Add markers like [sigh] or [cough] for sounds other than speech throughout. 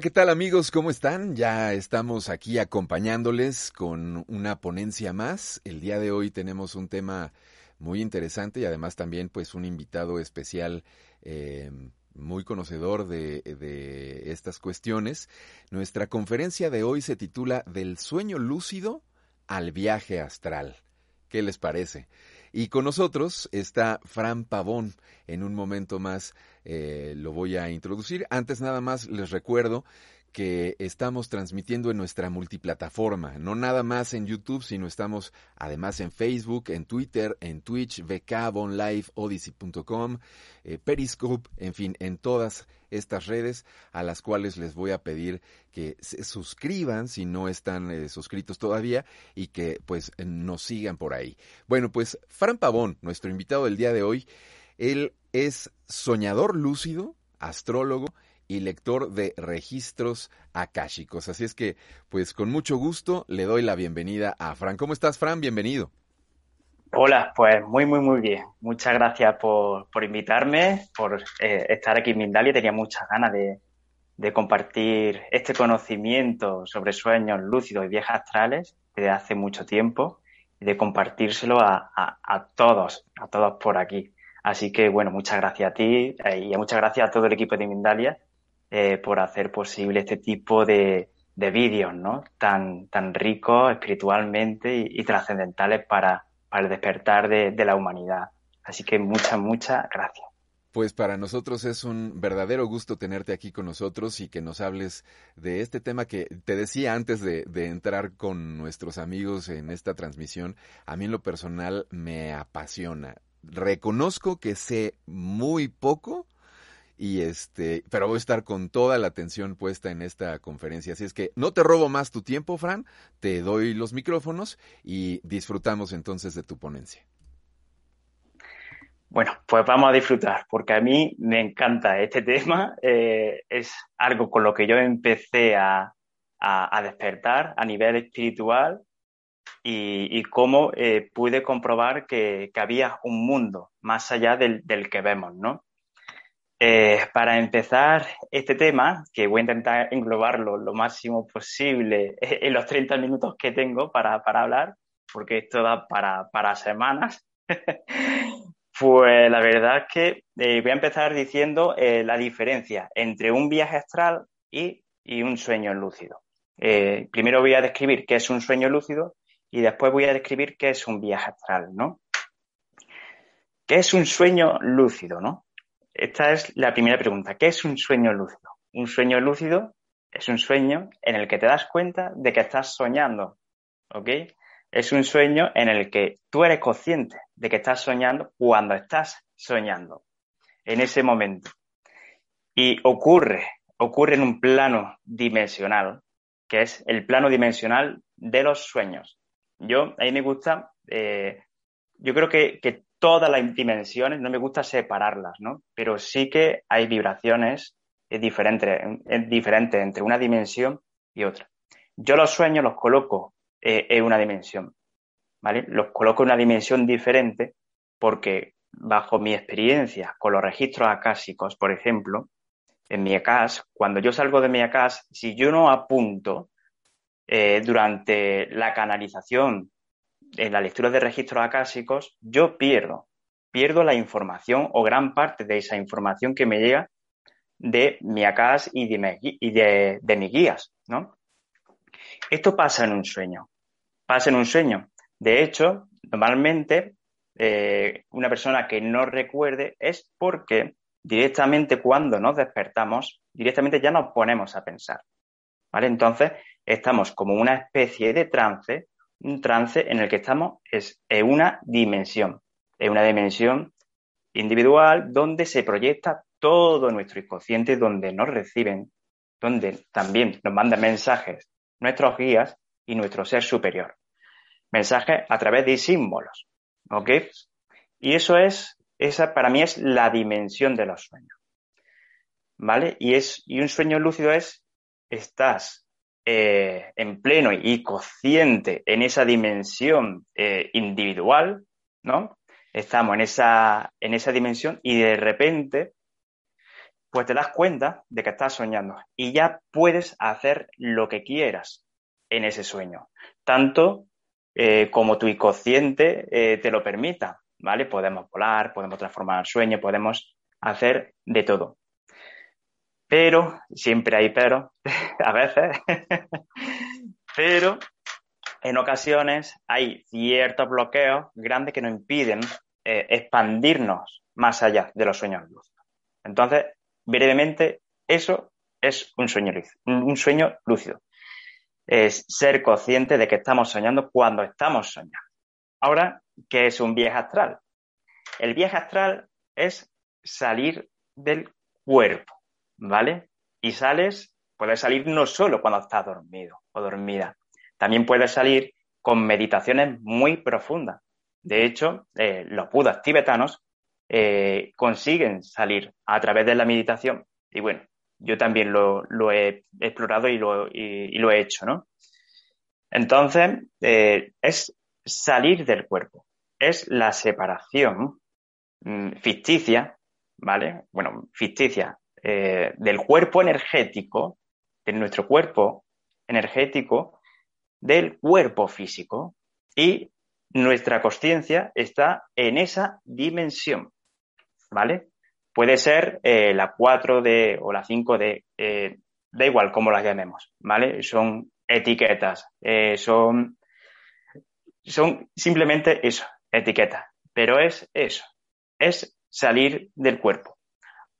¿Qué tal amigos? ¿Cómo están? Ya estamos aquí acompañándoles con una ponencia más. El día de hoy tenemos un tema muy interesante y además también pues un invitado especial eh, muy conocedor de, de estas cuestiones. Nuestra conferencia de hoy se titula Del sueño lúcido al viaje astral. ¿Qué les parece? Y con nosotros está Fran Pavón. En un momento más eh, lo voy a introducir. Antes nada más les recuerdo que estamos transmitiendo en nuestra multiplataforma, no nada más en YouTube, sino estamos además en Facebook, en Twitter, en Twitch, Live, Odyssey.com, eh, Periscope, en fin, en todas estas redes a las cuales les voy a pedir que se suscriban si no están eh, suscritos todavía y que pues nos sigan por ahí. Bueno, pues Fran Pavón, nuestro invitado del día de hoy, él es soñador lúcido, astrólogo, y lector de registros akáshicos. Así es que, pues con mucho gusto le doy la bienvenida a Fran. ¿Cómo estás, Fran? Bienvenido. Hola, pues muy, muy, muy bien. Muchas gracias por, invitarme, por eh, estar aquí en Mindalia. Tenía muchas ganas de, compartir este conocimiento sobre sueños lúcidos y viajes astrales desde hace mucho tiempo y de compartírselo a, a, todos, a todos por aquí. Así que, bueno, muchas gracias a ti eh, y muchas gracias a todo el equipo de Mindalia eh, por hacer posible este tipo de, vídeos, ¿no? Tan, tan ricos espiritualmente y, trascendentales para, el despertar de, la humanidad. Así que muchas, muchas gracias. Pues para nosotros es un verdadero gusto tenerte aquí con nosotros y que nos hables de este tema que te decía antes de, de, entrar con nuestros amigos en esta transmisión. A mí en lo personal me apasiona. Reconozco que sé muy poco y este, pero voy a estar con toda la atención puesta en esta conferencia. Así es que no te robo más tu tiempo, Fran, te doy los micrófonos y disfrutamos entonces de tu ponencia. Bueno, pues vamos a disfrutar, porque a mí me encanta este tema. Eh, es algo con lo que yo empecé a, despertar a nivel espiritual y, cómo eh, pude comprobar que, había un mundo más allá del, del que vemos, ¿no? Eh, para empezar este tema, que voy a intentar englobarlo lo máximo posible [laughs] en los 30 minutos que tengo para, hablar, porque esto da para, semanas, [laughs] pues la verdad es que eh, voy a empezar diciendo eh, la diferencia entre un viaje astral y, y un sueño lúcido. primero voy a describir qué es un sueño lúcido y después voy a describir qué es un viaje astral, ¿no? ¿Qué es un sueño lúcido, no? Esta es la primera pregunta. ¿Qué es un sueño lúcido? Un sueño lúcido es un sueño en el que te das cuenta de que estás soñando. ¿Ok? Es un sueño en el que tú eres consciente de que estás soñando cuando estás soñando. En ese momento. Y ocurre, ocurre en un plano dimensional, que es el plano dimensional de los sueños. Yo, a me gusta, eh, yo creo que, todas las dimensiones, no me gusta separarlas, ¿no? Pero sí que hay vibraciones diferentes, diferentes entre una dimensión y otra. Yo los sueños los coloco eh, en una dimensión, ¿vale? Los coloco en una dimensión diferente porque bajo mi experiencia con los registros acásicos, por ejemplo, en mi ACAS, cuando yo salgo de mi ACAS, si yo no apunto eh, durante la canalización en la lectura de registros acásicos, yo pierdo, pierdo la información o gran parte de esa información que me llega de mi de, y de, mis guías, ¿no? Esto pasa en un sueño, pasa en un sueño. De hecho, normalmente eh, una persona que no recuerde es porque directamente cuando nos despertamos, directamente ya nos ponemos a pensar. ¿Vale? Entonces, estamos como una especie de trance, un trance en el que estamos es en una dimensión, en una dimensión individual donde se proyecta todo nuestro inconsciente, donde nos reciben, donde también nos mandan mensajes nuestros guías y nuestro ser superior. Mensajes a través de símbolos. ¿Ok? Y eso es, esa para mí es la dimensión de los sueños. ¿Vale? Y, es, y un sueño lúcido es, estás eh, en pleno y consciente en esa dimensión eh, individual, ¿no? Estamos en esa, en esa dimensión y de repente, pues te das cuenta de que estás soñando y ya puedes hacer lo que quieras en ese sueño, tanto eh, como tu inconsciente te lo permita, ¿vale? Podemos volar, podemos transformar el sueño, podemos hacer de todo. Pero, siempre hay pero, [laughs] a veces, [laughs] pero en ocasiones hay ciertos bloqueos grandes que nos impiden eh, expandirnos más allá de los sueños lúcidos. Entonces, brevemente, eso es un sueño, un sueño lúcido. Es ser consciente de que estamos soñando cuando estamos soñando. Ahora, ¿qué es un viaje astral? El viaje astral es salir del cuerpo, ¿vale? Y sales, puedes salir no solo cuando estás dormido o dormida, también puedes salir con meditaciones muy profundas. De hecho, eh, los budas tibetanos eh, consiguen salir a través de la meditación. Y bueno, yo también lo, he explorado y lo, lo, he hecho, ¿no? Entonces, eh, es salir del cuerpo, es la separación mm, ficticia, ¿vale? Bueno, ficticia, eh, del cuerpo energético, de nuestro cuerpo energético, del cuerpo físico. Y nuestra conciencia está en esa dimensión, ¿vale? Puede ser eh, la 4D o la 5D, eh, da igual cómo las llamemos, ¿vale? Son etiquetas, son son simplemente eso, etiqueta. Pero es eso, es salir del cuerpo.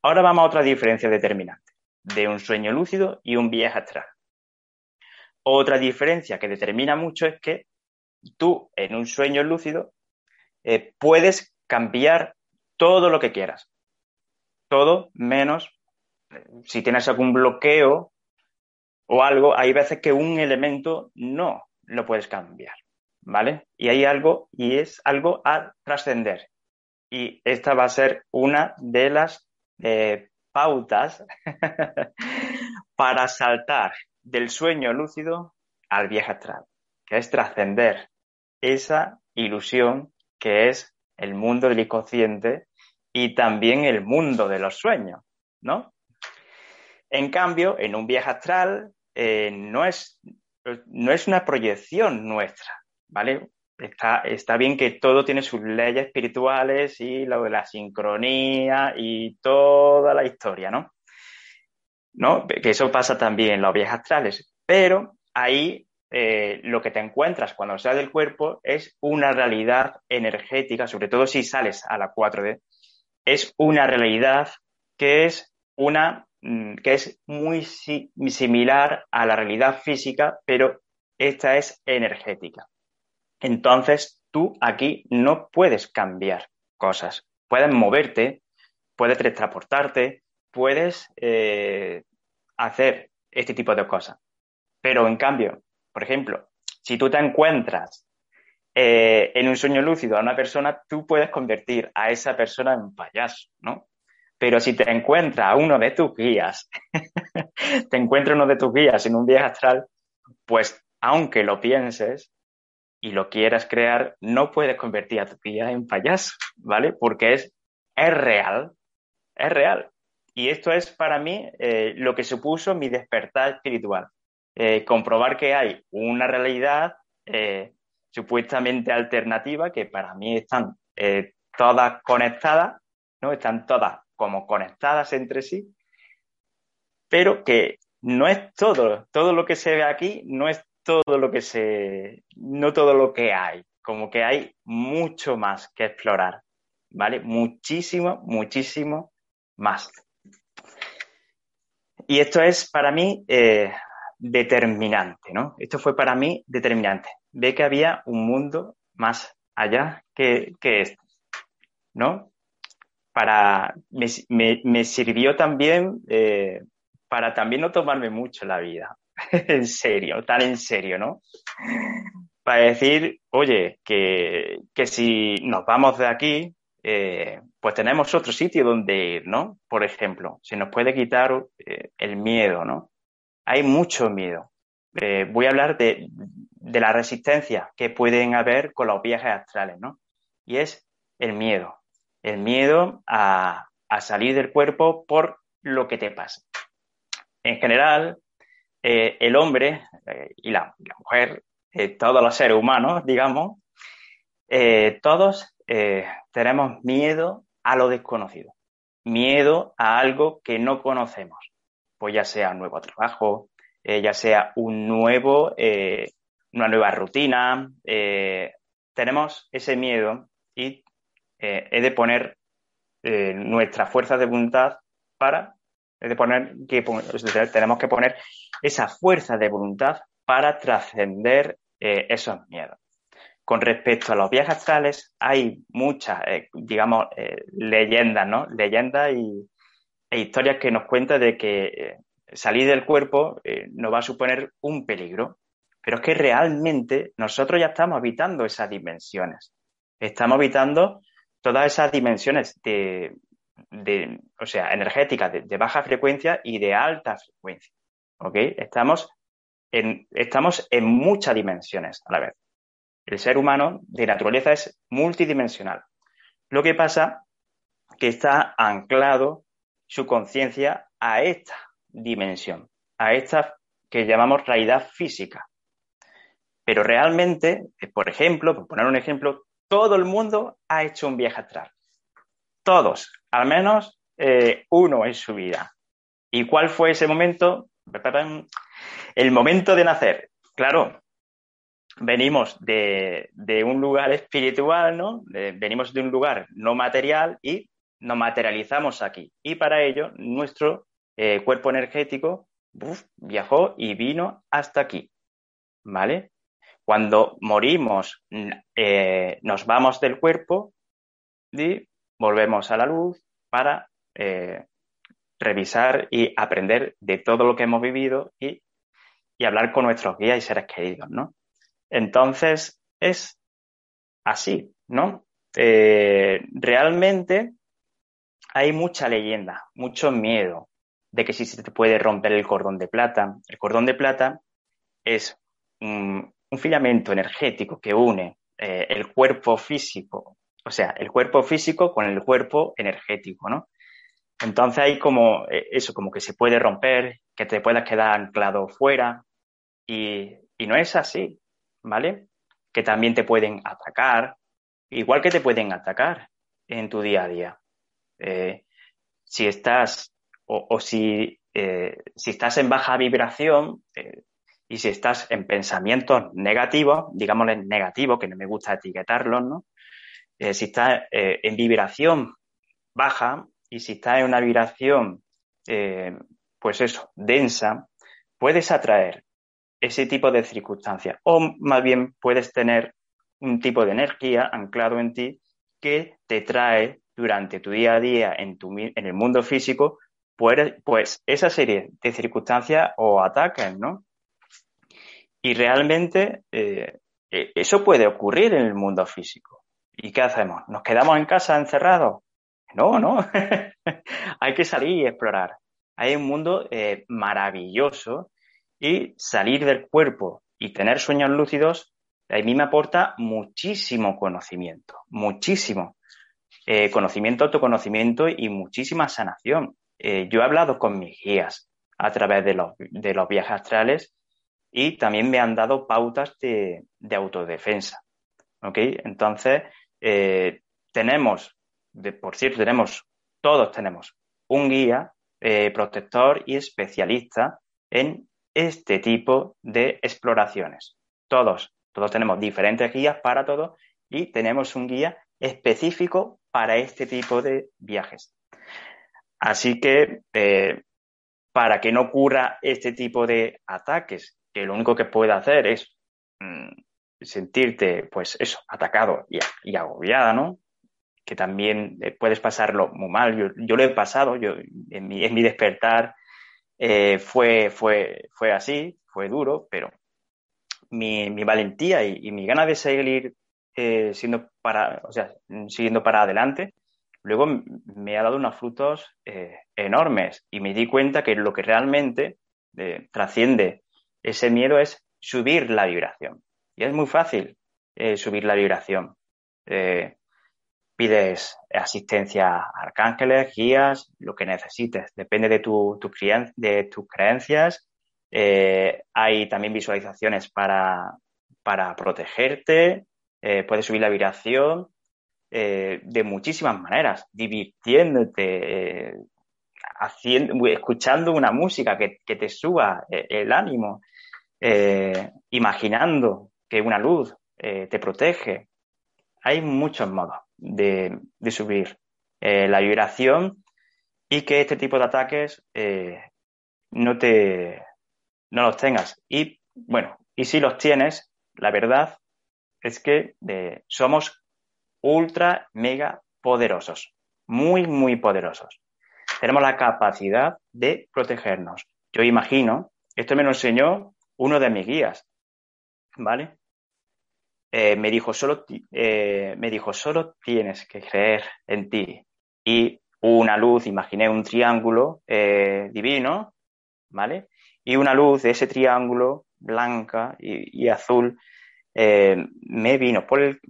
Ahora vamos a otra diferencia determinante de un sueño lúcido y un viaje astral. Otra diferencia que determina mucho es que tú en un sueño lúcido eh, puedes cambiar todo lo que quieras. Todo menos eh, si tienes algún bloqueo o algo, hay veces que un elemento no lo puedes cambiar. ¿vale? Y hay algo, y es algo a trascender. Y esta va a ser una de las eh, pautas [laughs] para saltar del sueño lúcido al viaje astral, que es trascender esa ilusión que es el mundo del inconsciente y también el mundo de los sueños, ¿no? En cambio, en un viaje astral eh, no, es, no es una proyección nuestra, ¿vale? Está, está, bien que todo tiene sus leyes espirituales y lo de la sincronía y toda la historia, ¿no? ¿No? Que eso pasa también en los viajes astrales. Pero ahí eh, lo que te encuentras cuando sales del cuerpo es una realidad energética, sobre todo si sales a la 4D, es una realidad que es una mm, que es muy similar a la realidad física, pero esta es energética. Entonces, tú aquí no puedes cambiar cosas. Puedes moverte, puedes transportarte, puedes eh, hacer este tipo de cosas. Pero en cambio, por ejemplo, si tú te encuentras eh, en un sueño lúcido a una persona, tú puedes convertir a esa persona en payaso, ¿no? Pero si te encuentras a uno de tus guías, [laughs] te encuentras uno de tus guías en un viaje astral, pues aunque lo pienses, y lo quieras crear, no puedes convertir a tu guía en payaso, ¿vale? Porque es, es real, es real. Y esto es para mí eh, lo que supuso mi despertar espiritual. Eh, comprobar que hay una realidad eh, supuestamente alternativa que para mí están todas conectadas, ¿no? Están todas como conectadas entre sí, pero que no es todo, todo lo que se ve aquí no es todo lo que se, no todo lo que hay, como que hay mucho más que explorar, ¿vale? Muchísimo, muchísimo más. Y esto es para mí eh, determinante, ¿no? Esto fue para mí determinante. Ve que había un mundo más allá que, que este, ¿no? Para, me, sirvió también eh, para también no tomarme mucho la vida, [laughs] en serio, tan en serio, ¿no? Para decir, oye, que, que si nos vamos de aquí, eh, pues tenemos otro sitio donde ir, ¿no? Por ejemplo, se nos puede quitar eh, el miedo, ¿no? Hay mucho miedo. Eh, voy a hablar de, de, la resistencia que pueden haber con los viajes astrales, ¿no? Y es el miedo. El miedo a, a salir del cuerpo por lo que te pasa. En general, el hombre y la, mujer, todos los seres humanos, digamos, todos eh, tenemos miedo a lo desconocido, miedo a algo que no conocemos, pues ya sea un nuevo trabajo, eh, ya sea un nuevo, eh, una nueva rutina, tenemos ese miedo y he de poner nuestra fuerza de voluntad para, tenemos que poner esa fuerza de voluntad para trascender esos miedos. Con respecto a los viajes astrales, hay muchas, eh, digamos, eh, leyendas, ¿no? Leyendas y, e historias que nos cuentan de que eh, salir del cuerpo nos va a suponer un peligro. Pero es que realmente nosotros ya estamos habitando esas dimensiones. Estamos habitando todas esas dimensiones de, o sea, energéticas de, baja frecuencia y de alta frecuencia. ¿Ok? Estamos en, estamos en muchas dimensiones a la vez. El ser humano de naturaleza es multidimensional. Lo que pasa que está anclado su conciencia a esta dimensión, a esta que llamamos realidad física. Pero realmente, por ejemplo, por poner un ejemplo, todo el mundo ha hecho un viaje astral. Todos, al menos eh, uno en su vida. ¿Y cuál fue ese momento? El momento de nacer. Claro, venimos de, un lugar espiritual, ¿no? venimos de un lugar no material y nos materializamos aquí. Y para ello, nuestro eh, cuerpo energético viajó y vino hasta aquí. ¿Vale? Cuando morimos, eh, nos vamos del cuerpo y volvemos a la luz para eh, revisar y aprender de todo lo que hemos vivido y, hablar con nuestros guías y seres queridos, ¿no? Entonces, es así, ¿no? Eh, realmente hay mucha leyenda, mucho miedo de que si se te puede romper el cordón de plata. El cordón de plata es un, filamento energético que une eh, el cuerpo físico, o sea, el cuerpo físico con el cuerpo energético, ¿no? Entonces hay como eh, eso, como que se puede romper, que te puedas quedar anclado fuera y no es así. ¿vale? Que también te pueden atacar, igual que te pueden atacar en tu día a día. Eh, si estás o, si, eh, si, estás en baja vibración y si estás en pensamientos negativos, digámosle negativos, que no me gusta etiquetarlos, ¿no? Si estás en vibración baja y si estás en una vibración, pues eso, densa, puedes atraer ese tipo de circunstancias. O más bien puedes tener un tipo de energía anclado en ti que te trae durante tu día a día en, tu, en el mundo físico, pues, pues esa serie de circunstancias o ataques, ¿no? Y realmente eh, e, eso puede ocurrir en el mundo físico. ¿Y qué hacemos? ¿Nos quedamos en casa encerrados? No, no. [laughs] Hay que salir y explorar. Hay un mundo eh, maravilloso y salir del cuerpo y tener sueños lúcidos, a mí me aporta muchísimo conocimiento, muchísimo. Eh, conocimiento, autoconocimiento y muchísima sanación. Eh, yo he hablado con mis guías a través de los, de los viajes astrales y también me han dado pautas de, autodefensa. ¿Ok? Entonces, eh, tenemos, de, por cierto, tenemos, todos tenemos un guía, protector y especialista en este tipo de exploraciones. Todos Todos tenemos diferentes guías para todo y tenemos un guía específico para este tipo de viajes. Así que eh, para que no ocurra este tipo de ataques, que lo único que puede hacer es mm, sentirte, pues eso, atacado y, agobiada, ¿no? Que también eh, puedes pasarlo muy mal. Yo, lo he pasado, yo en mi, despertar eh, fue, fue, fue así, fue duro, pero mi, valentía y, mi ganas de seguir eh, siendo para, o sea, siguiendo para adelante, luego me ha dado unos frutos enormes y me di cuenta que lo que realmente trasciende ese miedo es subir la vibración. Y es muy fácil eh, subir la vibración. Eh, pides asistencia a arcángeles, guías, lo que necesites. Depende de, tu, de tus creencias. Eh, hay también visualizaciones para, para protegerte. puedes subir la vibración de muchísimas maneras, divirtiéndote, haciendo, escuchando una música que, que te suba el ánimo, imaginando que una luz eh, te protege. Hay muchos modos de, subir eh, la vibración y que este tipo de ataques eh, no te no los tengas. Y bueno, y si los tienes, la verdad es que somos ultra mega poderosos, muy muy poderosos. Tenemos la capacidad de protegernos. Yo imagino, esto me lo enseñó uno de mis guías, ¿vale? Eh, me, dijo, solo, eh, me dijo, solo tienes que creer en ti. Y una luz, imaginé un triángulo eh, divino, ¿vale? Y una luz de ese triángulo, blanca y, azul, me vino por el,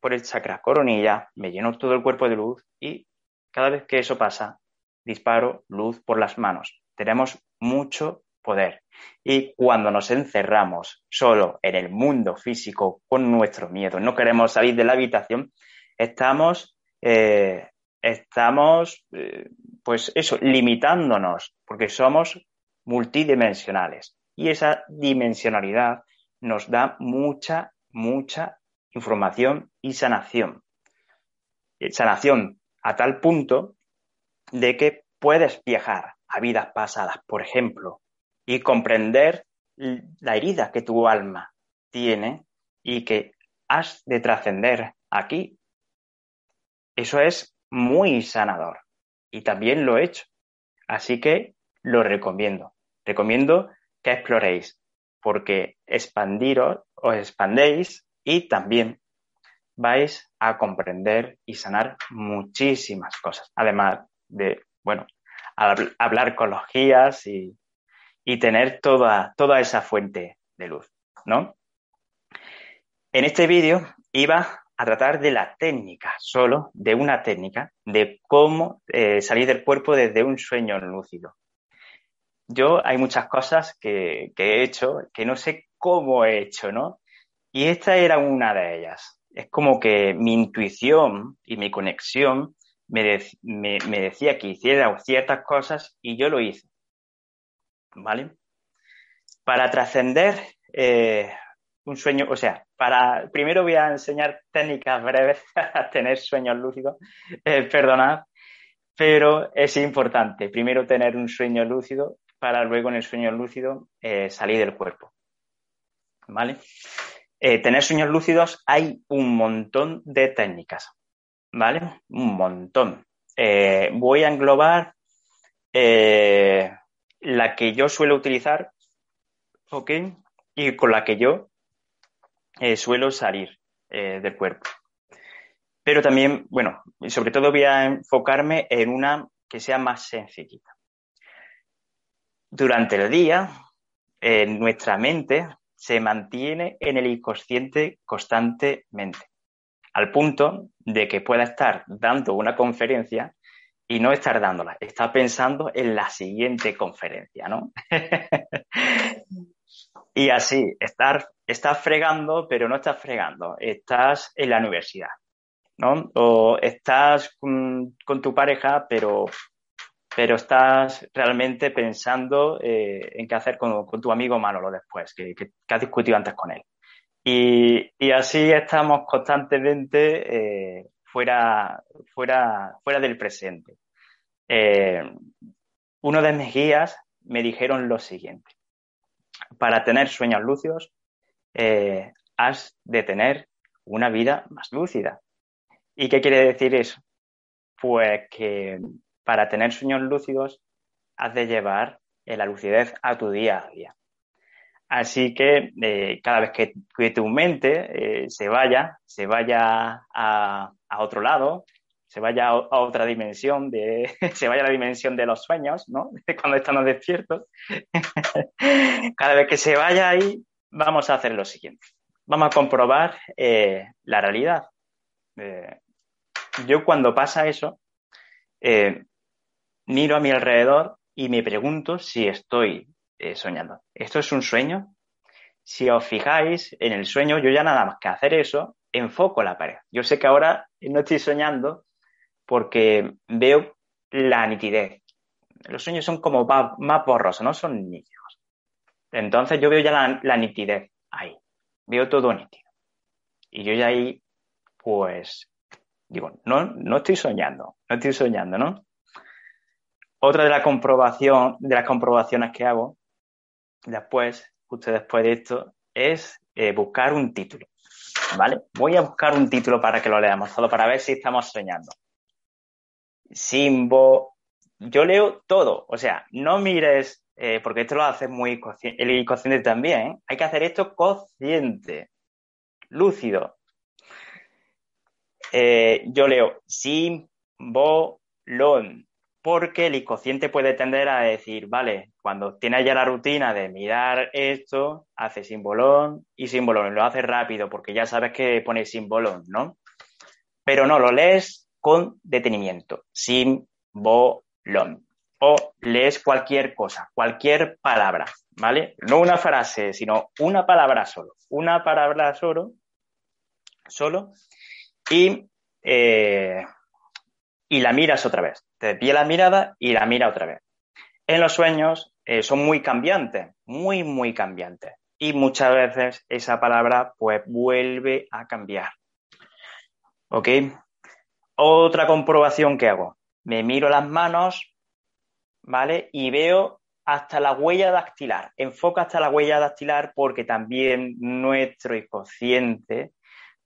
por el chakra coronilla, me llenó todo el cuerpo de luz y cada vez que eso pasa, disparo luz por las manos. Tenemos mucho poder. Y cuando nos encerramos solo en el mundo físico con nuestro miedo, no queremos salir de la habitación, estamos, eh, estamos, eh, pues eso, limitándonos, porque somos multidimensionales. Y esa dimensionalidad nos da mucha, mucha información y sanación. Eh, sanación a tal punto de que puedes viajar a vidas pasadas, por ejemplo, y comprender la herida que tu alma tiene y que has de trascender aquí. Eso es muy sanador y también lo he hecho. Así que lo recomiendo. Recomiendo que exploréis porque expandiros, os expandéis y también vais a comprender y sanar muchísimas cosas. Además de, bueno, hablar con los guías y y tener toda, toda esa fuente de luz, ¿no? En este vídeo iba a tratar de la técnica, solo de una técnica, de cómo eh, salir del cuerpo desde un sueño lúcido. Yo hay muchas cosas que, he hecho que no sé cómo he hecho, ¿no? Y esta era una de ellas. Es como que mi intuición y mi conexión me, me decía que hiciera ciertas cosas y yo lo hice. ¿Vale? Para trascender eh, un sueño, o sea, para primero voy a enseñar técnicas breves [laughs] a tener sueños lúcidos, eh, perdonad, pero es importante primero tener un sueño lúcido para luego en el sueño lúcido eh, salir del cuerpo, ¿vale? tener sueños lúcidos hay un montón de técnicas, ¿vale? Un montón. voy a englobar la que yo suelo utilizar, ¿ok? Y con la que yo eh, suelo salir eh, del cuerpo. Pero también, bueno, sobre todo voy a enfocarme en una que sea más sencillita. Durante el día, nuestra mente se mantiene en el inconsciente constantemente, al punto de que pueda estar dando una conferencia y no estar dándola, está pensando en la siguiente conferencia, ¿no? [laughs] y así, estar, estás fregando, pero no estás fregando, estás en la universidad, ¿no? O estás con, tu pareja, pero, pero estás realmente pensando eh, en qué hacer con, tu amigo Manolo después, que, que, has discutido antes con él. Y, así estamos constantemente eh, fuera, fuera, fuera del presente. Eh, uno de mis guías me dijeron lo siguiente. Para tener sueños lúcidos, eh, has de tener una vida más lúcida. ¿Y qué quiere decir eso? Pues que para tener sueños lúcidos has de llevar la lucidez a tu día a día. Así que eh, cada vez que, tu mente eh, se vaya, se vaya a, otro lado, se vaya a, otra dimensión, de, [laughs] se vaya a la dimensión de los sueños, ¿no? [laughs] Cuando estamos despiertos. [laughs] cada vez que se vaya ahí, vamos a hacer lo siguiente. Vamos a comprobar eh, la realidad. yo cuando pasa eso, miro a mi alrededor y me pregunto si estoy eh, soñando. ¿Esto es un sueño? Si os fijáis en el sueño, yo ya nada más que hacer eso, enfoco la pared. Yo sé que ahora no estoy soñando porque veo la nitidez. Los sueños son como más, borrosos, no son nítidos. Entonces yo veo ya la, nitidez ahí. Veo todo nítido. Y yo ya ahí, pues, digo, no, no estoy soñando, no estoy soñando, ¿no? Otra de, la comprobación, de las comprobaciones que hago después, justo después de esto, es eh, buscar un título. ¿Vale? Voy a buscar un título para que lo leamos, solo para ver si estamos soñando. Simbo. Yo leo todo, o sea, no mires, eh, porque esto lo hace muy el inconsciente también. ¿eh? Hay que hacer esto consciente, lúcido. yo leo simbolón porque el inconsciente puede tender a decir, vale, cuando tienes ya la rutina de mirar esto, hace simbolón y simbolón, lo hace rápido porque ya sabes que pone simbolón, ¿no? Pero no, lo lees con detenimiento, simbolón. O lees cualquier cosa, cualquier palabra, ¿vale? No una frase, sino una palabra solo. Una palabra solo, solo, y, eh, y la miras otra vez desvía la mirada y la mira otra vez. En los sueños eh, son muy cambiantes, muy, muy cambiantes. Y muchas veces esa palabra pues vuelve a cambiar. ¿Ok? Otra comprobación que hago. Me miro las manos, ¿vale? Y veo hasta la huella dactilar. Enfoca hasta la huella dactilar porque también nuestro inconsciente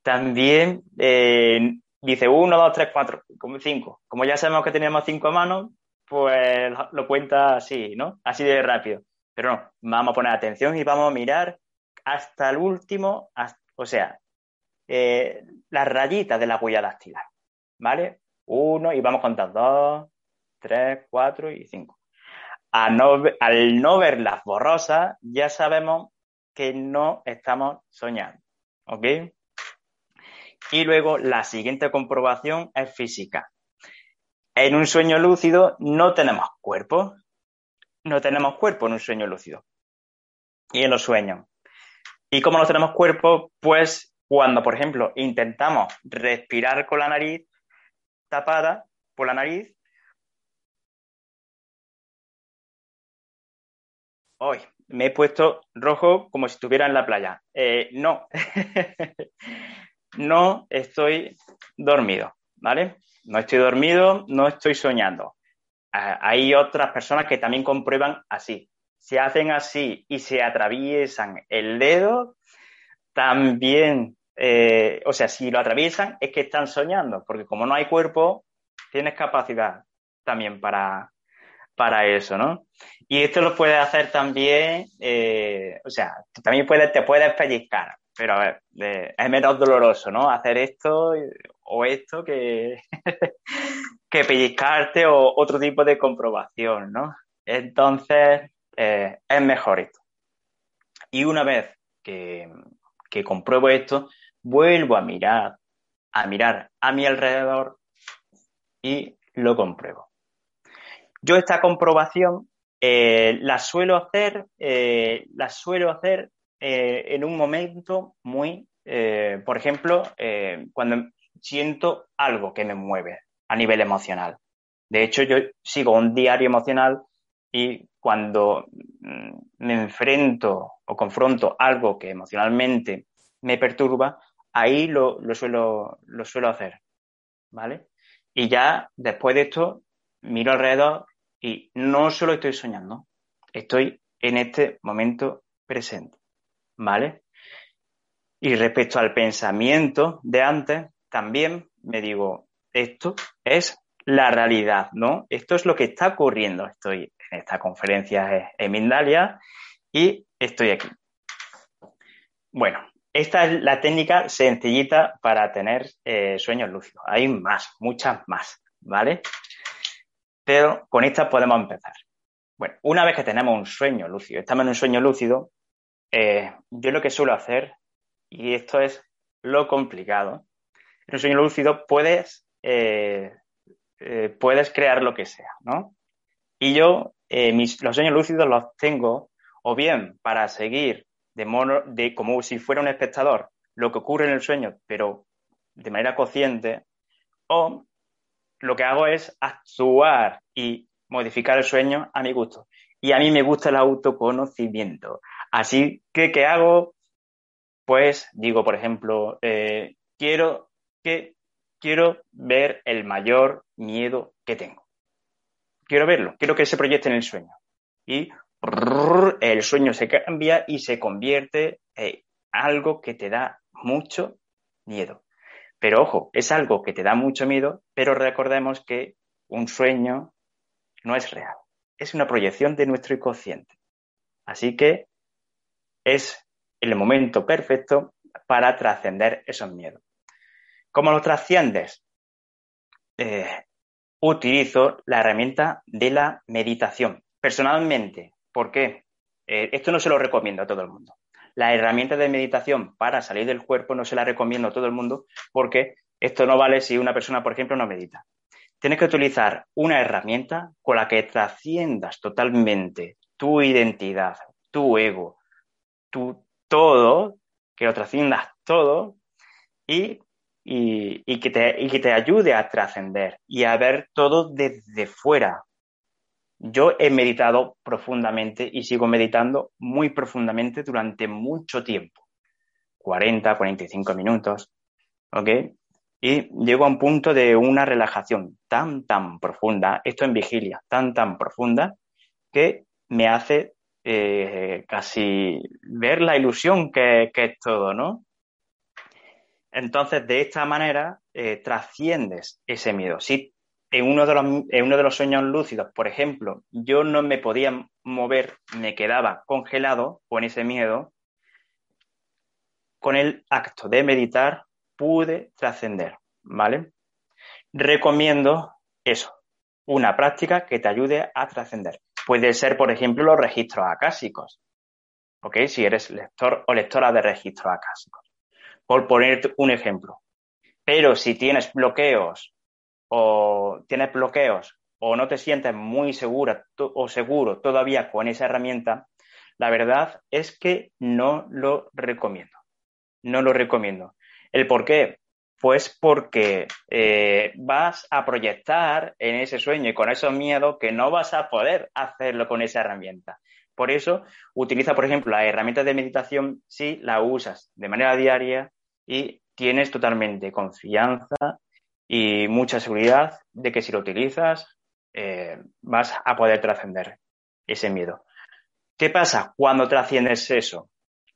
también eh, dice uno, dos, tres, cuatro, como cinco. Como ya sabemos que teníamos cinco manos, pues lo cuenta así, ¿no? Así de rápido. Pero no, vamos a poner atención y vamos a mirar hasta el último, o sea, eh, las rayitas de la huella dactilar, ¿vale? Uno y vamos contando dos, tres, cuatro y cinco. al no ver las borrosas, ya sabemos que no estamos soñando, ¿ok? Y luego la siguiente comprobación es física. En un sueño lúcido no tenemos cuerpo. No tenemos cuerpo en un sueño lúcido. Y en los sueños. ¿Y cómo no tenemos cuerpo? Pues cuando, por ejemplo, intentamos respirar con la nariz tapada por la nariz. Hoy me he puesto rojo como si estuviera en la playa. Eh, no. [laughs] no estoy dormido, ¿vale? No estoy dormido, no estoy soñando. Hay otras personas que también comprueban así. Si hacen así y se atraviesan el dedo, también, eh, o sea, si lo atraviesan es que están soñando, porque como no hay cuerpo, tienes capacidad también para, para eso, ¿no? Y esto lo puedes hacer también, eh, o sea, también te puedes pellizcar, pero a ver, es menos doloroso, ¿no? Hacer esto o esto que, [laughs] que pellizcarte o otro tipo de comprobación, ¿no? Entonces, eh, es mejor esto. Y una vez que, que compruebo esto, vuelvo a mirar, a mirar a mi alrededor y lo compruebo. Yo esta comprobación eh, la suelo hacer, eh, la suelo hacer eh, en un momento muy, eh, por ejemplo, eh, cuando siento algo que me mueve a nivel emocional. De hecho, yo sigo un diario emocional y cuando mm, me enfrento o confronto algo que emocionalmente me perturba, ahí lo, lo, suelo, lo suelo hacer, ¿vale? Y ya después de esto, miro alrededor y no solo estoy soñando, estoy en este momento presente, ¿vale? Y respecto al pensamiento de antes, también me digo, esto es la realidad, ¿no? Esto es lo que está ocurriendo. Estoy en esta conferencia en Mindalia y estoy aquí. Bueno, esta es la técnica sencillita para tener eh, sueños lúcidos. Hay más, muchas más, ¿vale? Pero con esta podemos empezar. Bueno, una vez que tenemos un sueño lúcido, estamos en un sueño lúcido, eh, yo lo que suelo hacer, y esto es lo complicado, en un sueño lúcido puedes, eh, puedes crear lo que sea, ¿no? Y yo mis, los sueños lúcidos los tengo o bien para seguir de, mono, de como si fuera un espectador lo que ocurre en el sueño, pero de manera consciente, o lo que hago es actuar y modificar el sueño a mi gusto. Y a mí me gusta el autoconocimiento. Así que, ¿qué hago? Pues digo, por ejemplo, eh, quiero, que, quiero ver el mayor miedo que tengo. Quiero verlo, quiero que se proyecte en el sueño. Y el sueño se cambia y se convierte en algo que te da mucho miedo. Pero ojo, es algo que te da mucho miedo, pero recordemos que un sueño no es real, es una proyección de nuestro inconsciente. Así que es el momento perfecto para trascender esos miedos. ¿Cómo lo trasciendes? Eh, utilizo la herramienta de la meditación. Personalmente, ¿Por qué? Eh, esto no se lo recomiendo a todo el mundo. La herramienta de meditación para salir del cuerpo no se la recomiendo a todo el mundo porque esto no vale si una persona, por ejemplo, no medita. Tienes que utilizar una herramienta con la que trasciendas totalmente tu identidad, tu ego, tu todo, que lo trasciendas todo y, que te, y que te ayude a trascender y a ver todo desde fuera, yo he meditado profundamente y sigo meditando muy profundamente durante mucho tiempo, 40, 45 minutos, ¿ok? Y llego a un punto de una relajación tan, tan profunda, esto en vigilia, tan, tan profunda, que me hace eh, casi ver la ilusión que, es todo, ¿no? Entonces, de esta manera, eh, trasciendes ese miedo. Si en uno, de los, en uno de los sueños lúcidos, por ejemplo, yo no me podía mover, me quedaba congelado con ese miedo, con el acto de meditar pude trascender, ¿vale? Recomiendo eso, una práctica que te ayude a trascender. Puede ser, por ejemplo, los registros acásicos, ¿ok? Si eres lector o lectora de registros acásicos, por poner un ejemplo. Pero si tienes bloqueos o tienes bloqueos o no te sientes muy segura o seguro todavía con esa herramienta, la verdad es que no lo recomiendo. No lo recomiendo. ¿El por qué? Pues porque eh, vas a proyectar en ese sueño y con esos miedos que no vas a poder hacerlo con esa herramienta. Por eso, utiliza, por ejemplo, la herramienta de meditación si la usas de manera diaria y tienes totalmente confianza y mucha seguridad de que si lo utilizas eh, vas a poder trascender ese miedo. ¿Qué pasa cuando trasciendes eso?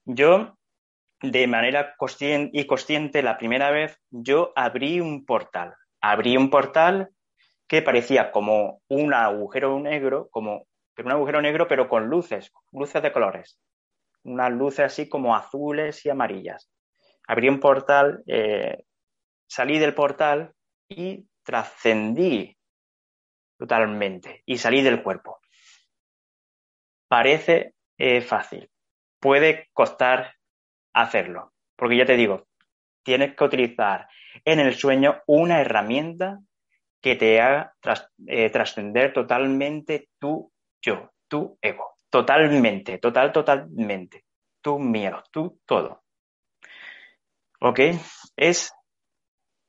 Yo, de manera consciente y consciente, la primera vez, yo abrí un portal. Abrí un portal que parecía como un agujero negro, como un agujero negro, pero con luces, luces de colores. Unas luces así como azules y amarillas. Abrí un portal, eh, salí del portal y trascendí totalmente y salí del cuerpo. Parece eh, fácil, puede costar hacerlo, porque ya te digo, tienes que utilizar en el sueño una herramienta que te haga eh, trascender totalmente tu yo, tu ego, totalmente, total, totalmente, tu miedo, tu todo. ¿Ok? Es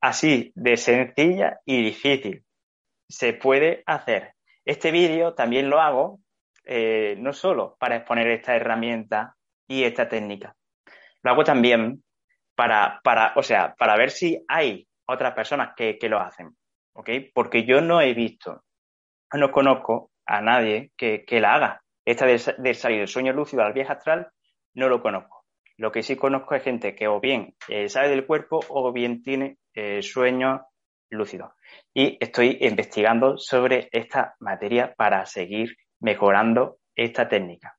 así de sencilla y difícil. Se puede hacer. Este vídeo también lo hago eh, no solo para exponer esta herramienta y esta técnica. Lo hago también para, para, o sea, para ver si hay otras personas que, lo hacen, ¿ok? Porque yo no he visto, no conozco a nadie que, la haga. Esta de, salir del sueño lúcido al viaje astral, no lo conozco. Lo que sí conozco es gente que o bien eh, sale del cuerpo o bien tiene eh, sueños lúcidos. Y estoy investigando sobre esta materia para seguir mejorando esta técnica.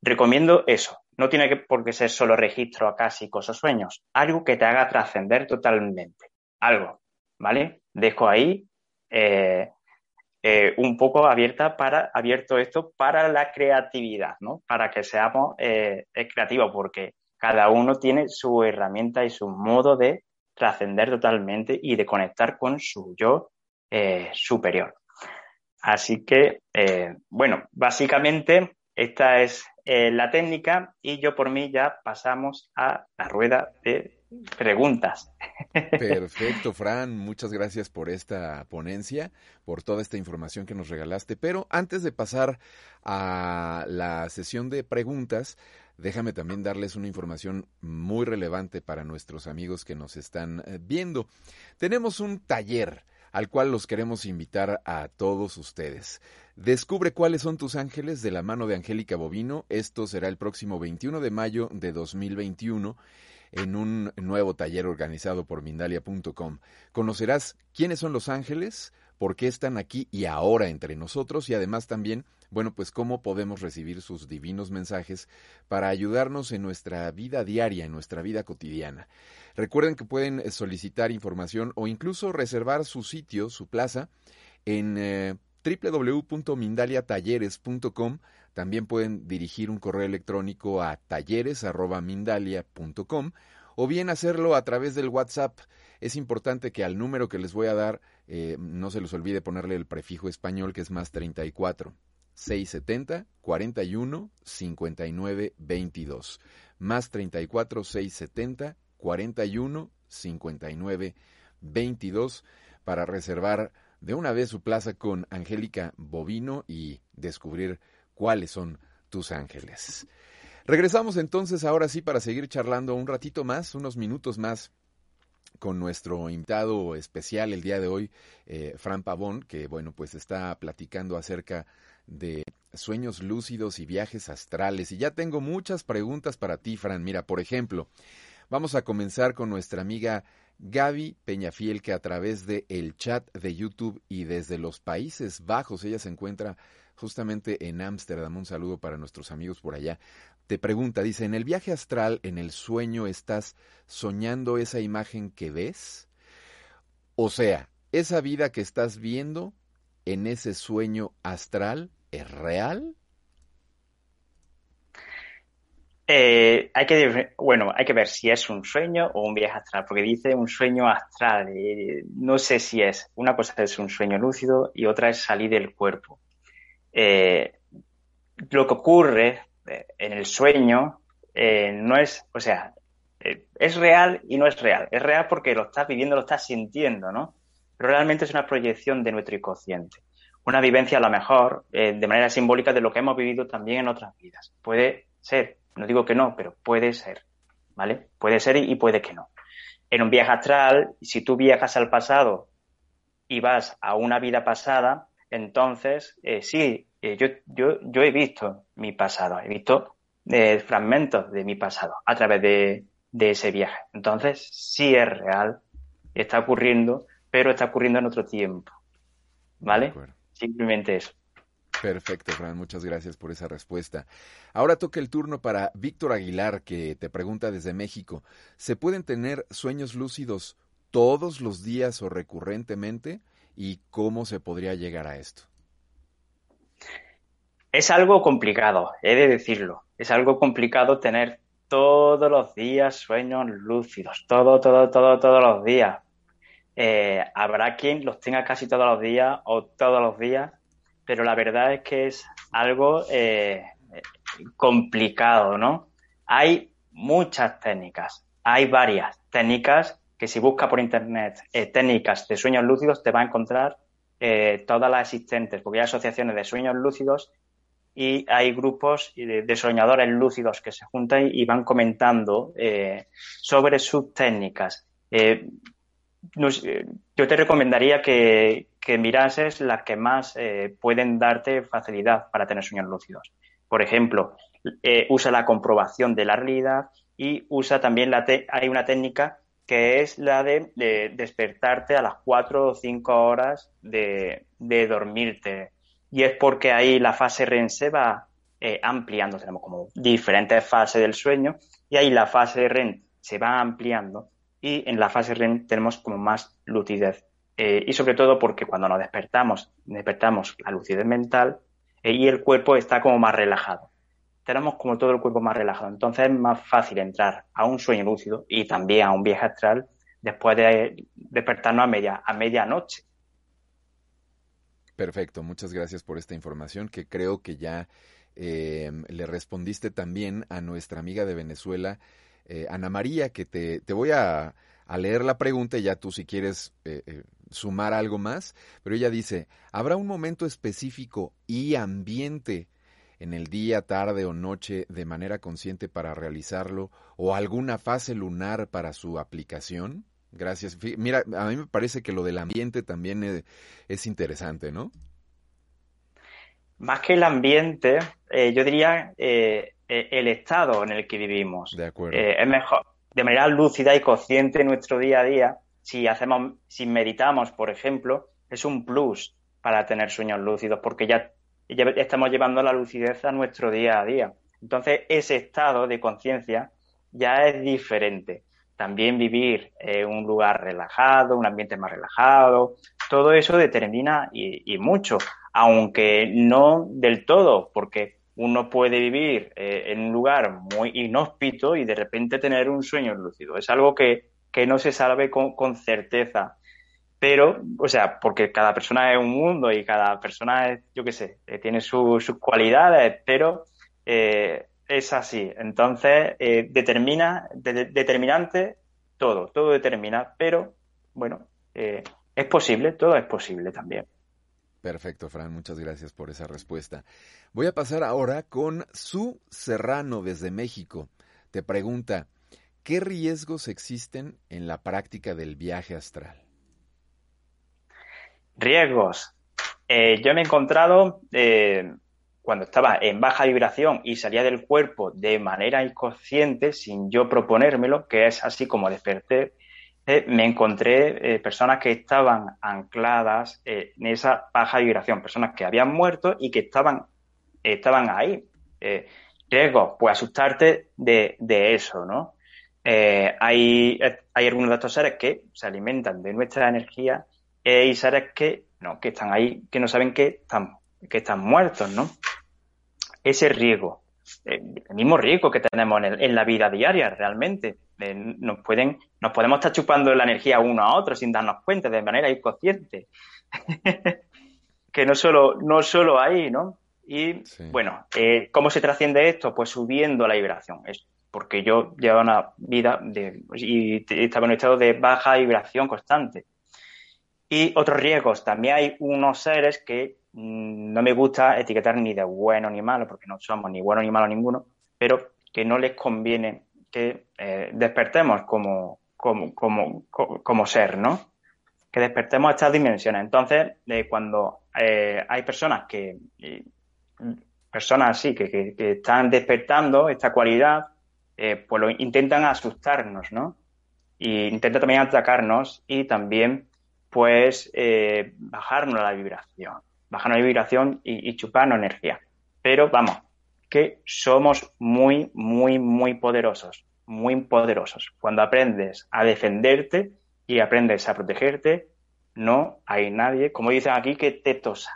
Recomiendo eso, no tiene que, por qué ser solo registro acásicos o sueños. Algo que te haga trascender totalmente. Algo, ¿vale? Dejo ahí eh, eh, un poco abierta para, abierto esto para la creatividad, ¿no? Para que seamos eh, creativos, porque cada uno tiene su herramienta y su modo de trascender totalmente y de conectar con su yo superior. Así que, bueno, básicamente esta es eh, la técnica y yo por mí ya pasamos a la rueda de preguntas. Perfecto, [laughs] Fran, muchas gracias por esta ponencia, por toda esta información que nos regalaste. Pero antes de pasar a la sesión de preguntas, déjame también darles una información muy relevante para nuestros amigos que nos están eh, viendo. Tenemos un taller al cual los queremos invitar a todos ustedes. Descubre cuáles son tus ángeles de la mano de Angélica Bovino. Esto será el próximo 21 de mayo de 2021 en un nuevo taller organizado por Mindalia.com. Conocerás quiénes son los ángeles, por qué están aquí y ahora entre nosotros y además también, bueno, pues cómo podemos recibir sus divinos mensajes para ayudarnos en nuestra vida diaria, en nuestra vida cotidiana. Recuerden que pueden solicitar información o incluso reservar su sitio, su plaza, en... Eh, www.mindaliatalleres.com. También pueden dirigir un correo electrónico a talleres.mindalia.com o bien hacerlo a través del WhatsApp. Es importante que al número que les voy a dar eh, no se les olvide ponerle el prefijo español que es más 34 670 41 59 22. Más 34 670 41 59 22 para reservar de una vez su plaza con Angélica Bovino y descubrir cuáles son tus ángeles. Regresamos entonces ahora sí para seguir charlando un ratito más, unos minutos más con nuestro invitado especial el día de hoy, eh, Fran Pavón, que bueno, pues está platicando acerca de sueños lúcidos y viajes astrales. Y ya tengo muchas preguntas para ti, Fran. Mira, por ejemplo, vamos a comenzar con nuestra amiga Gaby Peñafiel, que a través de el chat de YouTube y desde los Países Bajos, ella se encuentra justamente en Ámsterdam, un saludo para nuestros amigos por allá, te pregunta, dice, ¿en el viaje astral, en el sueño, estás soñando esa imagen que ves? O sea, ¿esa vida que estás viendo en ese sueño astral es real? Eh, hay que bueno, hay que ver si es un sueño o un viaje astral, porque dice un sueño astral. Eh, no sé si es una cosa es un sueño lúcido y otra es salir del cuerpo. Eh, lo que ocurre en el sueño no es, o sea, es real y no es real. Es real porque lo estás viviendo, lo estás sintiendo, ¿no? Realmente es una proyección de nuestro inconsciente. Una vivencia a lo mejor de manera simbólica de lo que hemos vivido también en otras vidas. Puede ser no digo que no, pero puede ser, ¿vale? Puede ser y puede que no. En un viaje astral, si tú viajas al pasado y vas a una vida pasada, entonces eh, sí, eh, yo, yo, yo he visto mi pasado, he visto eh, fragmentos de mi pasado a través de, de ese viaje. Entonces sí es real, está ocurriendo, pero está ocurriendo en otro tiempo, ¿vale? Simplemente eso. Perfecto, Fran, muchas gracias por esa respuesta. Ahora toca el turno para Víctor Aguilar, que te pregunta desde México, ¿se pueden tener sueños lúcidos todos los días o recurrentemente? ¿Y cómo se podría llegar a esto? Es algo complicado, he de decirlo. Es algo complicado tener todos los días sueños lúcidos, todo, todo, todo, todos los días. Eh, habrá quien los tenga casi todos los días o todos los días pero la verdad es que es algo eh, complicado, ¿no? Hay muchas técnicas, hay varias técnicas que si busca por internet eh, técnicas de sueños lúcidos te va a encontrar todas las existentes, porque hay asociaciones de sueños lúcidos y hay grupos de, soñadores lúcidos que se juntan y van comentando sobre sus técnicas. Yo te recomendaría que, mirases las que más pueden darte facilidad para tener sueños lúcidos. Por ejemplo, usa la comprobación de la realidad y usa también la hay una técnica que es la de, despertarte a las cuatro o cinco horas de, dormirte. Y es porque ahí la fase REM se va eh, ampliando, tenemos como diferentes fases del sueño, y ahí la fase REM se va ampliando y en la fase REM tenemos como más lucidez. Eh, y sobre todo porque cuando nos despertamos, despertamos la lucidez mental eh, y el cuerpo está como más relajado tenemos como todo el cuerpo más relajado. Entonces es más fácil entrar a un sueño lúcido y también a un viaje astral después de despertarnos a media a medianoche. Perfecto, muchas gracias por esta información que creo que ya eh, le respondiste también a nuestra amiga de Venezuela, eh, Ana María, que te, te voy a, a, leer la pregunta y ya tú si quieres eh, sumar algo más, pero ella dice, ¿habrá un momento específico y ambiente en el día, tarde o noche de manera consciente para realizarlo o alguna fase lunar para su aplicación? Gracias. Mira, a mí me parece que lo del ambiente también es, interesante, ¿no? Más que el ambiente, eh, yo diría eh, eh, el estado en el que vivimos. De acuerdo. es mejor, de manera lúcida y consciente en nuestro día a día, si hacemos, si meditamos, por ejemplo, es un plus para tener sueños lúcidos, porque ya y estamos llevando la lucidez a nuestro día a día. Entonces, ese estado de conciencia ya es diferente. También vivir en un lugar relajado, un ambiente más relajado, todo eso determina y, mucho, aunque no del todo, porque uno puede vivir eh, en un lugar muy inhóspito y de repente tener un sueño lúcido. Es algo que, no se sabe con, certeza pero, o sea, porque cada persona es un mundo y cada persona, es, yo qué sé, eh, tiene sus cualidades, pero eh, es así. Entonces, determina, determinante todo, todo determina, pero, bueno, es posible, todo es posible también. Perfecto, Fran, muchas gracias por esa respuesta. Voy a pasar ahora con Su Serrano desde México. Te pregunta, ¿qué riesgos existen en la práctica del viaje astral? Riesgos. Eh, yo me he encontrado eh, cuando estaba en baja vibración y salía del cuerpo de manera inconsciente, sin yo proponérmelo, que es así como desperté, eh, me encontré personas que estaban ancladas en esa baja vibración, personas que habían muerto y que estaban, estaban ahí. riesgos, pues asustarte de, de eso, ¿no? hay, hay algunos de estos seres que se alimentan de nuestra energía eh, y seres que no, que están ahí, que no saben que están, que están muertos, ¿no? Ese riesgo, eh, el mismo riesgo que tenemos en, la vida diaria realmente. Eh, nos pueden, nos podemos estar chupando la energía uno a otro sin darnos cuenta, de manera inconsciente. [laughs] que no solo, no solo ahí, ¿no? Y bueno, ¿cómo se trasciende esto? Pues subiendo la vibración. Es porque yo llevaba una vida de, y estaba en un estado de baja vibración constante. Y otros riesgos, también hay unos seres que no me gusta etiquetar ni de bueno ni malo, porque no somos ni bueno ni malo ninguno, pero que no les conviene que eh, despertemos como, como, como, como, ser, ¿no? Que despertemos estas dimensiones. Entonces, eh, cuando eh, hay personas que, personas así, que, que, están despertando esta cualidad, pues lo intentan asustarnos, ¿no? Y intentan también atacarnos y también pues eh, bajarnos la vibración, bajarnos la vibración y, y chuparnos energía. Pero vamos, que somos muy, muy, muy poderosos, muy poderosos. Cuando aprendes a defenderte y aprendes a protegerte, no hay nadie, como dicen aquí, que te tosa.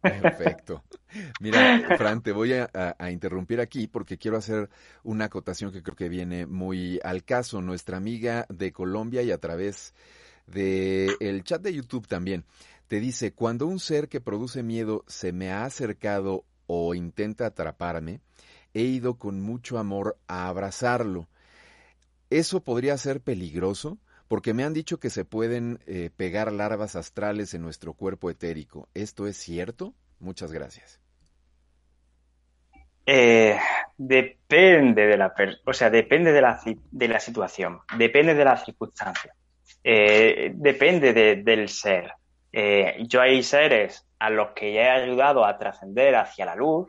Perfecto. [laughs] Mira, Fran, te voy a, a, interrumpir aquí porque quiero hacer una acotación que creo que viene muy al caso. Nuestra amiga de Colombia y a través de el chat de YouTube también. Te dice, cuando un ser que produce miedo se me ha acercado o intenta atraparme, he ido con mucho amor a abrazarlo. ¿Eso podría ser peligroso? Porque me han dicho que se pueden eh, pegar larvas astrales en nuestro cuerpo etérico. ¿Esto es cierto? Muchas gracias. Eh, depende de la, o sea, depende de la, de la situación, depende de las circunstancias, eh, depende del ser. Eh, yo hay seres a los que ya he ayudado a trascender hacia la luz,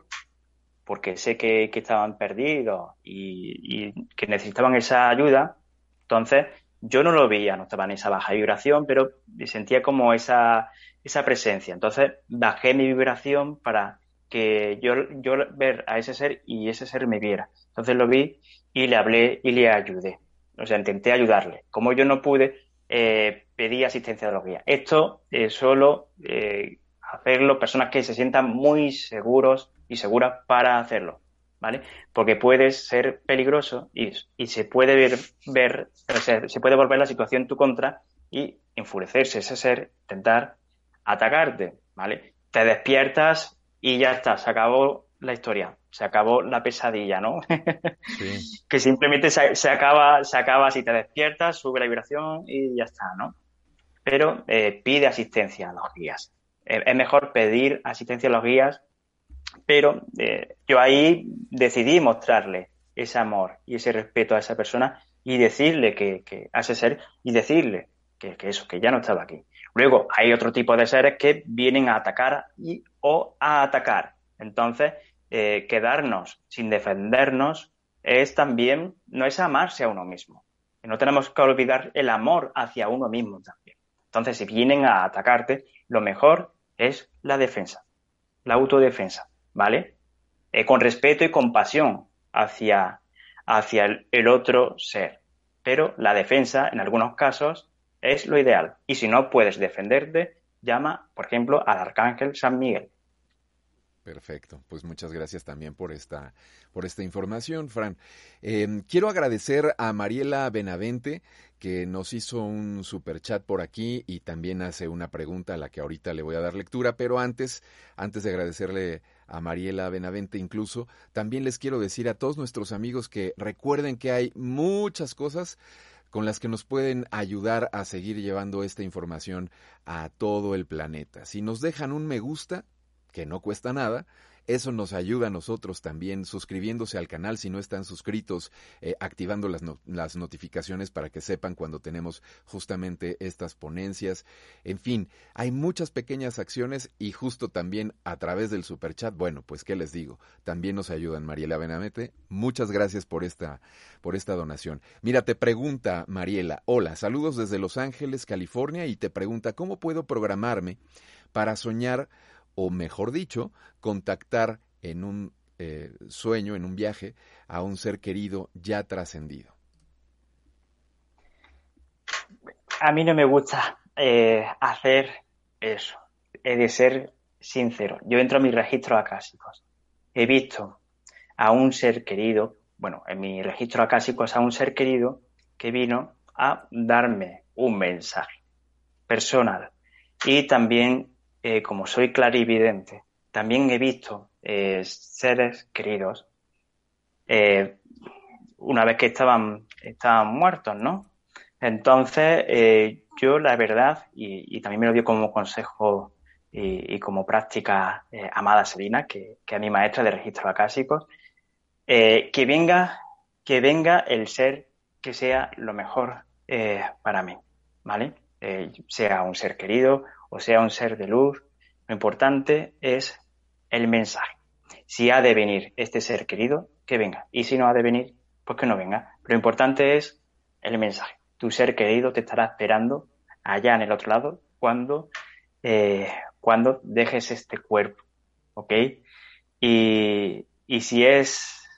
porque sé que, estaban perdidos y, que necesitaban esa ayuda. Entonces, yo no lo veía, no estaba en esa baja vibración, pero sentía como esa, esa presencia. Entonces, bajé mi vibración para que yo, yo ver a ese ser y ese ser me viera. Entonces lo vi y le hablé y le ayudé. O sea, intenté ayudarle. Como yo no pude, eh, asistencia de los guías. Esto es solo eh, hacerlo personas que se sientan muy seguros y seguras para hacerlo, ¿vale? Porque puede ser peligroso y, se puede ver se puede volver la situación en tu contra y enfurecerse ese ser, intentar atacarte, ¿vale? Te despiertas y ya está, se acabó la historia, se acabó la pesadilla, ¿no? [laughs] que simplemente se, acaba, se acaba si te despiertas, sube la vibración y ya está, ¿no? Pero eh, pide asistencia a los guías. es mejor pedir asistencia a los guías, pero eh, yo ahí decidí mostrarle ese amor y ese respeto a esa persona y decirle que, que a ese ser y decirle que, que eso, que ya no estaba aquí. Luego hay otro tipo de seres que vienen a atacar y o a atacar. Entonces, eh, quedarnos sin defendernos es también, no es amarse a uno mismo. No tenemos que olvidar el amor hacia uno mismo también. Entonces, si vienen a atacarte, lo mejor es la defensa, la autodefensa, ¿vale? Eh, con respeto y compasión hacia, hacia el otro ser. Pero la defensa, en algunos casos, es lo ideal. Y si no puedes defenderte, llama, por ejemplo, al arcángel San Miguel. Perfecto, pues muchas gracias también por esta, por esta información, Fran. Em, quiero agradecer a Mariela Benavente, que nos hizo un super chat por aquí y también hace una pregunta a la que ahorita le voy a dar lectura, pero antes, antes de agradecerle a Mariela Benavente incluso, también les quiero decir a todos nuestros amigos que recuerden que hay muchas cosas con las que nos pueden ayudar a seguir llevando esta información a todo el planeta. Si nos dejan un me gusta, que no cuesta nada, eso nos ayuda a nosotros también suscribiéndose al canal si no están suscritos, eh, activando las, las, notificaciones para que sepan cuando tenemos justamente estas ponencias. En fin, hay muchas pequeñas acciones y justo también a través del superchat, bueno, pues qué les digo, también nos ayudan Mariela Benamete. Muchas gracias por esta, por esta donación. Mira, te pregunta Mariela, hola, saludos desde Los Ángeles, California y te pregunta, ¿cómo puedo programarme para soñar o mejor dicho, contactar en un eh, sueño, en un viaje, a un ser querido ya trascendido? A mí no me gusta eh, hacer eso, he de ser sincero. Yo entro a mis registros acásicos. He visto a un ser querido, bueno, en mi registro acásicos a un ser querido que vino a darme un mensaje personal y también eh, como soy clarividente, también he visto eh, seres queridos eh, una vez que estaban, estaban muertos, ¿no? Entonces, yo la verdad, y, también me lo dio como consejo y, como práctica Amada Selina, que, que es mi maestra de registros acásicos, que venga, que venga el ser que sea lo mejor para mí, ¿vale? Sea un ser querido o sea un ser de luz. Lo importante es el mensaje. Si ha de venir este ser querido, que venga. Y si no ha de venir, pues que no venga. Lo importante es el mensaje. Tu ser querido te estará esperando allá en el otro lado cuando, eh, cuando dejes este cuerpo. ¿Ok? Y, y si es,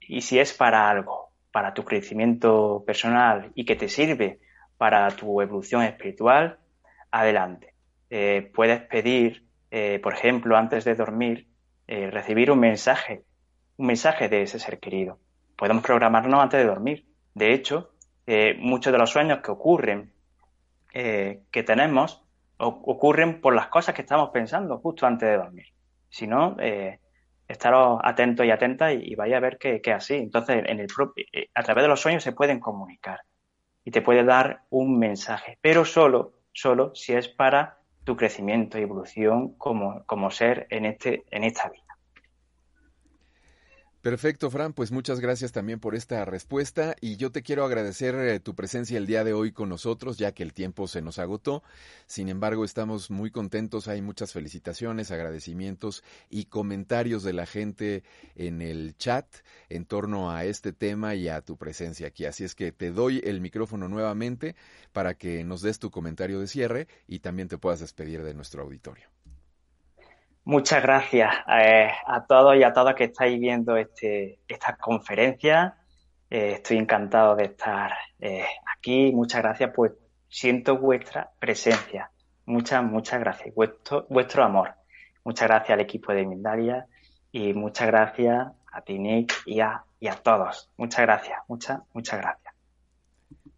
y si es para algo, para tu crecimiento personal y que te sirve para tu evolución espiritual, adelante. Eh, puedes pedir, eh, por ejemplo, antes de dormir, eh, recibir un mensaje, un mensaje de ese ser querido. Podemos programarnos antes de dormir. De hecho, muchos de los sueños que ocurren, que tenemos, ocurren por las cosas que estamos pensando justo antes de dormir. Si no, estaros atentos y atentas y, y vais a ver que, es así. Entonces, en el a través de los sueños se pueden comunicar y te puede dar un mensaje, pero solo, solo si es para tu crecimiento y evolución como, como ser en, este, en esta vida. Perfecto, Fran, pues muchas gracias también por esta respuesta y yo te quiero agradecer eh, tu presencia el día de hoy con nosotros, ya que el tiempo se nos agotó. Sin embargo, estamos muy contentos, hay muchas felicitaciones, agradecimientos y comentarios de la gente en el chat en torno a este tema y a tu presencia aquí. Así es que te doy el micrófono nuevamente para que nos des tu comentario de cierre y también te puedas despedir de nuestro auditorio. Muchas gracias eh, a todos y a todas que estáis viendo este, esta conferencia. Eh, estoy encantado de estar eh, aquí. Muchas gracias, pues siento vuestra presencia. Muchas, muchas gracias. Vuestro, vuestro amor. Muchas gracias al equipo de Mindalia y muchas gracias a ti, Nick, y a, y a todos. Muchas gracias, muchas, muchas gracias.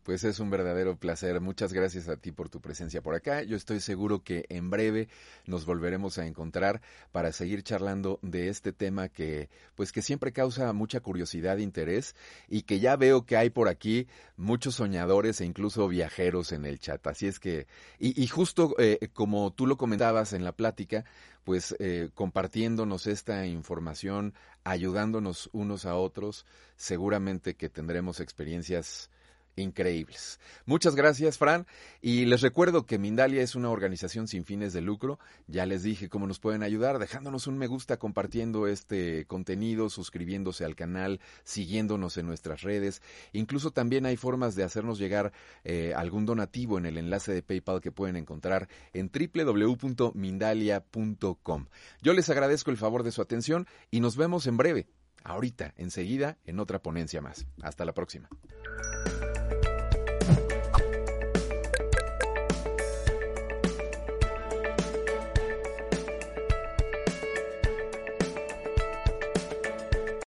Pues es un verdadero placer. Muchas gracias a ti por tu presencia por acá. Yo estoy seguro que en breve nos volveremos a encontrar para seguir charlando de este tema que pues que siempre causa mucha curiosidad e interés y que ya veo que hay por aquí muchos soñadores e incluso viajeros en el chat. Así es que y, justo eh, como tú lo comentabas en la plática, pues eh, compartiéndonos esta información, ayudándonos unos a otros, seguramente que tendremos experiencias increíbles. Muchas gracias, Fran. Y les recuerdo que Mindalia es una organización sin fines de lucro. Ya les dije cómo nos pueden ayudar, dejándonos un me gusta, compartiendo este contenido, suscribiéndose al canal, siguiéndonos en nuestras redes. Incluso también hay formas de hacernos llegar eh, algún donativo en el enlace de PayPal que pueden encontrar en www.mindalia.com. Yo les agradezco el favor de su atención y nos vemos en breve, ahorita, enseguida, en otra ponencia más. Hasta la próxima.